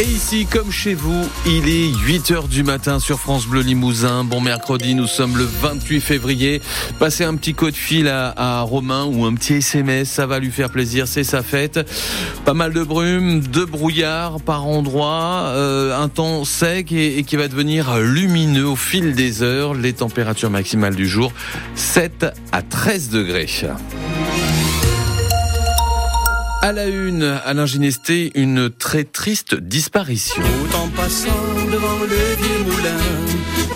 Et ici, comme chez vous, il est 8 h du matin sur France Bleu Limousin. Bon mercredi, nous sommes le 28 février. Passez un petit coup de fil à, Romain ou un petit SMS, ça va lui faire plaisir, c'est sa fête. Pas mal de brume, de brouillard par endroits, euh, un temps sec et, et qui va devenir lumineux au fil des heures. Les températures maximales du jour, 7 à 13 degrés. À la une, Alain Ginesté, une très triste disparition. Tout en passant devant le vieux moulin,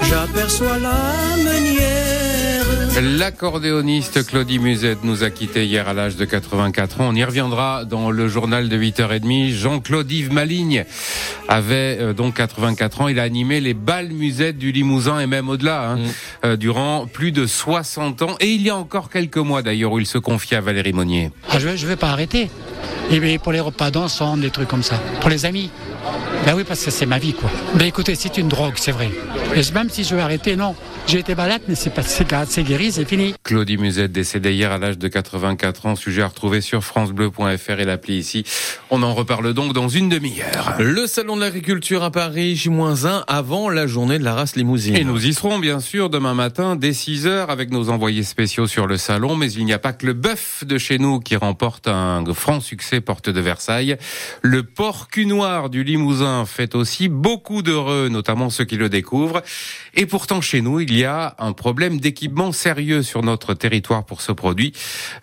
j'aperçois la meunière. L'accordéoniste Claudie Musette nous a quittés hier à l'âge de 84 ans. On y reviendra dans le journal de 8h30. Jean-Claude Yves Maligne avait euh, donc 84 ans. Il a animé les balles musettes du Limousin et même au-delà hein, mm. euh, durant plus de 60 ans. Et il y a encore quelques mois d'ailleurs où il se confiait à Valérie Monnier. Ah, je ne vais, vais pas arrêter. Et pour les repas d'ensemble, des trucs comme ça. Pour les amis. Ben oui, parce que c'est ma vie, quoi. Ben écoutez, c'est une drogue, c'est vrai. Et même si je veux arrêter, non. J'ai été malade, mais c'est pas, c'est fini. Claudie Musette, décédée hier à l'âge de 84 ans, sujet à retrouver sur francebleu.fr et l'appli ici. On en reparle donc dans une demi-heure. Le salon de l'agriculture à Paris, J-1 avant la journée de la race limousine. Et nous y serons, bien sûr, demain matin, dès 6 heures, avec nos envoyés spéciaux sur le salon. Mais il n'y a pas que le bœuf de chez nous qui remporte un franc succès porte de Versailles. Le porc noir du Limousin fait aussi beaucoup d'heureux, notamment ceux qui le découvrent. Et pourtant, chez nous, il y a un problème d'équipement sérieux sur notre territoire pour ce produit.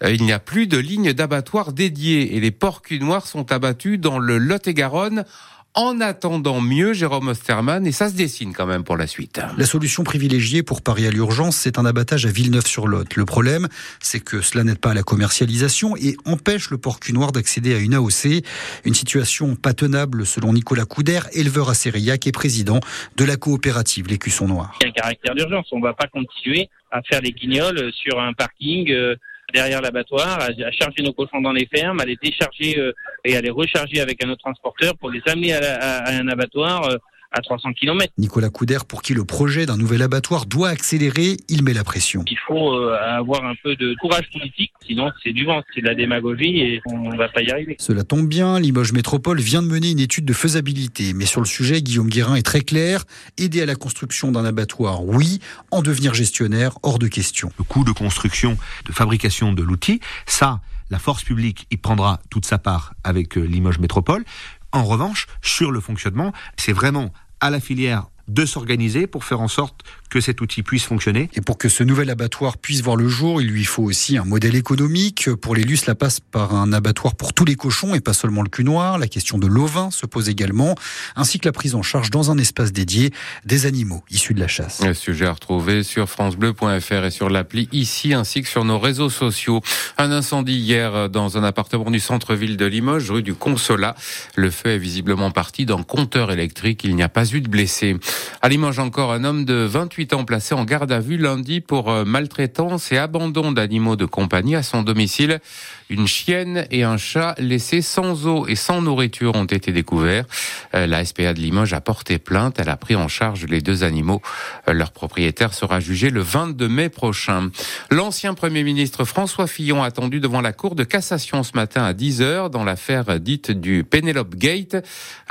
Euh, il n'y a plus de lignes d'abattoir dédiées et les porcs noirs sont abattus dans le Lot-et-Garonne en attendant mieux, Jérôme Osterman, et ça se dessine quand même pour la suite. La solution privilégiée pour parier à l'urgence, c'est un abattage à Villeneuve-sur-Lot. Le problème, c'est que cela n'aide pas à la commercialisation et empêche le porc noir d'accéder à une AOC. Une situation pas tenable selon Nicolas Couder, éleveur à Sérillac et président de la coopérative L'Écusson Noir. Il y a un caractère d'urgence. On ne va pas continuer à faire des guignols sur un parking euh, derrière l'abattoir, à, charger nos cochons dans les fermes, à les décharger euh, et à les recharger avec un autre transporteur pour les amener à, un abattoir euh, à 300 km. Nicolas Couder, pour qui le projet d'un nouvel abattoir doit accélérer, il met la pression. Il faut euh, avoir un peu de courage politique, sinon c'est du vent, c'est de la démagogie et on ne va pas y arriver. Cela tombe bien, Limoges Métropole vient de mener une étude de faisabilité, mais sur le sujet, Guillaume Guérin est très clair. Aider à la construction d'un abattoir, oui, en devenir gestionnaire, hors de question. Le coût de construction, de fabrication de l'outil, ça, la force publique y prendra toute sa part avec euh, Limoges Métropole. En revanche, sur le fonctionnement, c'est vraiment à la filière de s'organiser pour faire en sorte que cet outil puisse fonctionner. Et pour que ce nouvel abattoir puisse voir le jour, il lui faut aussi un modèle économique. Pour les cela passe par un abattoir pour tous les cochons et pas seulement le cul noir. La question de l'ovin se pose également, ainsi que la prise en charge dans un espace dédié des animaux issus de la chasse. Le sujet à retrouver sur francebleu.fr et sur l'appli ici, ainsi que sur nos réseaux sociaux. Un incendie hier dans un appartement du centre-ville de Limoges, rue du Consolat. Le feu est visiblement parti d'un compteur électrique. Il n'y a pas eu de blessés. À Limoges encore, un homme de 28 ans placé en garde à vue lundi pour euh, maltraitance et abandon d'animaux de compagnie à son domicile. Une chienne et un chat laissés sans eau et sans nourriture ont été découverts. Euh, la SPA de Limoges a porté plainte. Elle a pris en charge les deux animaux. Euh, leur propriétaire sera jugé le 22 mai prochain. L'ancien Premier ministre François Fillon attendu devant la Cour de cassation ce matin à 10 heures dans l'affaire dite du Penelope Gate,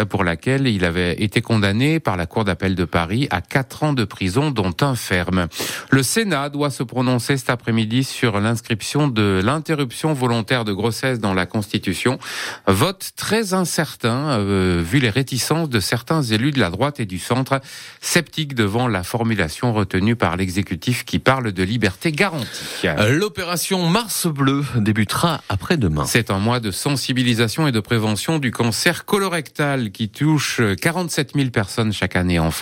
pour laquelle il avait été condamné par la Cour d'appel de Paris à 4 ans de prison dont un ferme. Le Sénat doit se prononcer cet après-midi sur l'inscription de l'interruption volontaire de grossesse dans la Constitution. Vote très incertain, euh, vu les réticences de certains élus de la droite et du centre, sceptiques devant la formulation retenue par l'exécutif qui parle de liberté garantie. L'opération Mars Bleu débutera après-demain. C'est un mois de sensibilisation et de prévention du cancer colorectal qui touche 47 000 personnes chaque année en France,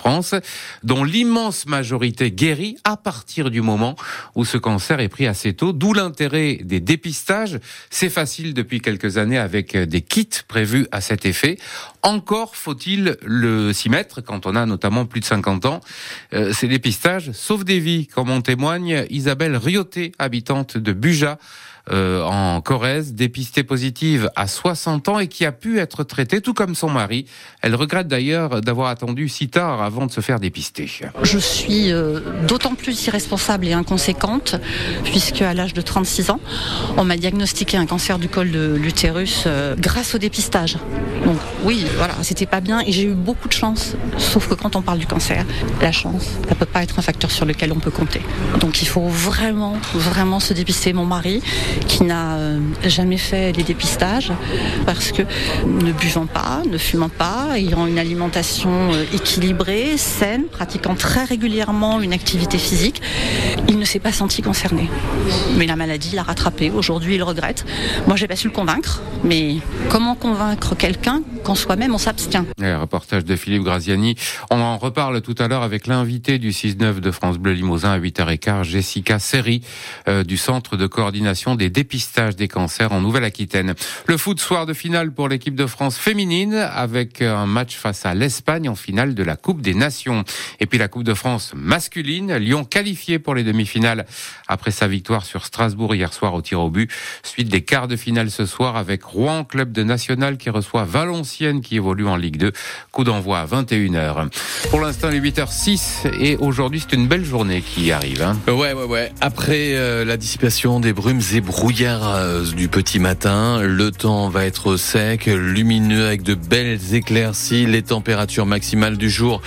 dont l'immense majorité guérie à partir du moment où ce cancer est pris assez tôt, d'où l'intérêt des dépistages. C'est facile depuis quelques années avec des kits prévus à cet effet. Encore faut-il le s'y mettre quand on a notamment plus de 50 ans. Euh, ces dépistages sauvent des vies, comme en témoigne Isabelle Rioté, habitante de Buja euh, en Corrèze, dépistée positive à 60 ans et qui a pu être traitée tout comme son mari. Elle regrette d'ailleurs d'avoir attendu si tard avant de se faire dépister. Je suis euh, d'autant plus irresponsable et inconséquente puisque à l'âge de 36 ans, on m'a diagnostiqué un cancer du col de l'utérus euh, grâce au dépistage. Donc oui, voilà, c'était pas bien et j'ai eu beaucoup de chance. Sauf que quand on parle du cancer, la chance, ça peut pas être un facteur sur lequel on peut compter. Donc il faut vraiment, vraiment se dépister. Mon mari, qui n'a euh, jamais fait les dépistages, parce que ne buvant pas, ne fumant pas, ayant une alimentation euh, équilibrée, saine, pratiquant très régulièrement une activité physique, il ne s'est pas senti concerné. Mais la maladie l'a rattrapé. Aujourd'hui, il regrette. Moi, j'ai pas su le convaincre. Mais comment convaincre quelqu'un quand soi-même on s'abstient? Et reportage de Philippe Graziani. On en reparle tout à l'heure avec l'invité du 6-9 de France Bleu Limousin à 8h15, Jessica Serry, euh, du Centre de coordination des dépistages des cancers en Nouvelle-Aquitaine. Le foot soir de finale pour l'équipe de France féminine avec un match face à l'Espagne en finale de la Coupe des Nations. Et puis la Coupe de France masculine, Lyon qualifié pour les demi-finales après sa victoire sur Strasbourg hier soir au tir au but. Suite des quarts de finale ce soir avec Rouen, club de national qui reçoit Valenciennes qui évolue en Ligue 2. Coup d'envoi à 21h. Pour l'instant, il est 8h06 et aujourd'hui, c'est une belle journée qui arrive. Hein. Ouais, ouais, ouais. Après euh, la dissipation des brumes et brouillards euh, du petit matin, le temps va être sec, lumineux avec de belles éclaircies. Les températures maximales du jour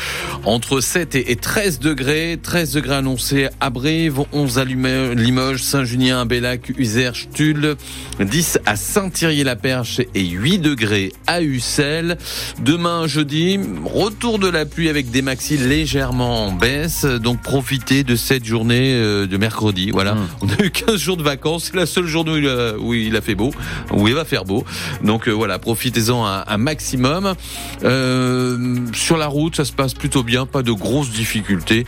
entre 7 et 13 degrés. 13 degrés annoncés à Brive, 11 à Limoges, Saint-Junien, Bellac, Uzère, Tulle, 10 à Saint-Thierry-la-Perche et 8 degrés à Ussel. Demain, jeudi, retour de la pluie avec des maxis légèrement en baisse. Donc profitez de cette journée euh, de mercredi. Voilà, Mmh. on a eu 15 jours de vacances. La seule journée où il a, où il a fait beau, où il va faire beau. Donc euh, voilà, profitez-en un, un maximum. Euh, sur la route, ça se passe plutôt bien, pas de grosses difficultés.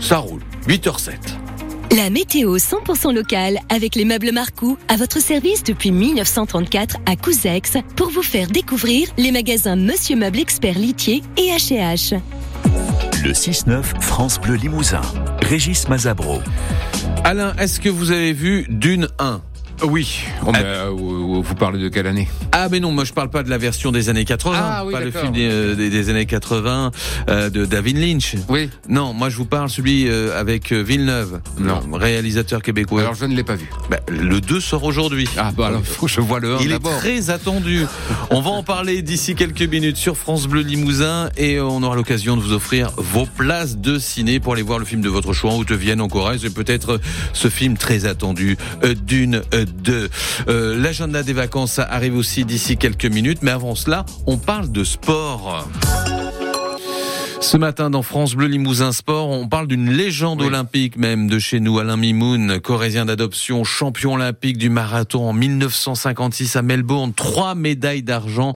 Ça roule. 8h07. La météo 100% locale avec les meubles Marcou à votre service depuis 1934 à Couzex pour vous faire découvrir les magasins Monsieur Meuble Expert Litier et H&H. Le 6-9 France Bleu Limousin. Régis Mazabro. Alain, est-ce que vous avez vu Dune 1 Oui. Oh, mais, euh, vous parlez de quelle année? Ah mais non, moi je parle pas de la version des années 80, Ah oui, pas le film des, euh, des- des années 80 euh, de David Lynch. Oui. Non, moi je vous parle celui euh, avec euh, Villeneuve, Non. réalisateur québécois. Alors je ne l'ai pas vu. Bah, le 2 sort aujourd'hui. Ah bah alors faut que je vois le 1 Il est très attendu. On va en parler d'ici quelques minutes sur France Bleu Limousin et on aura l'occasion de vous offrir vos places de ciné pour aller voir le film de votre choix en Haute-Vienne, en Corrèze et peut-être ce film très attendu, euh, Dune euh, 2. Euh, L'agenda des vacances arrive aussi d'ici quelques minutes, mais avant cela, on parle de sport. Ce matin dans France Bleu Limousin Sport, on parle d'une légende Oui. olympique même de chez nous, Alain Mimoun, corésien d'adoption, champion olympique du marathon en 1956 à Melbourne, trois médailles d'argent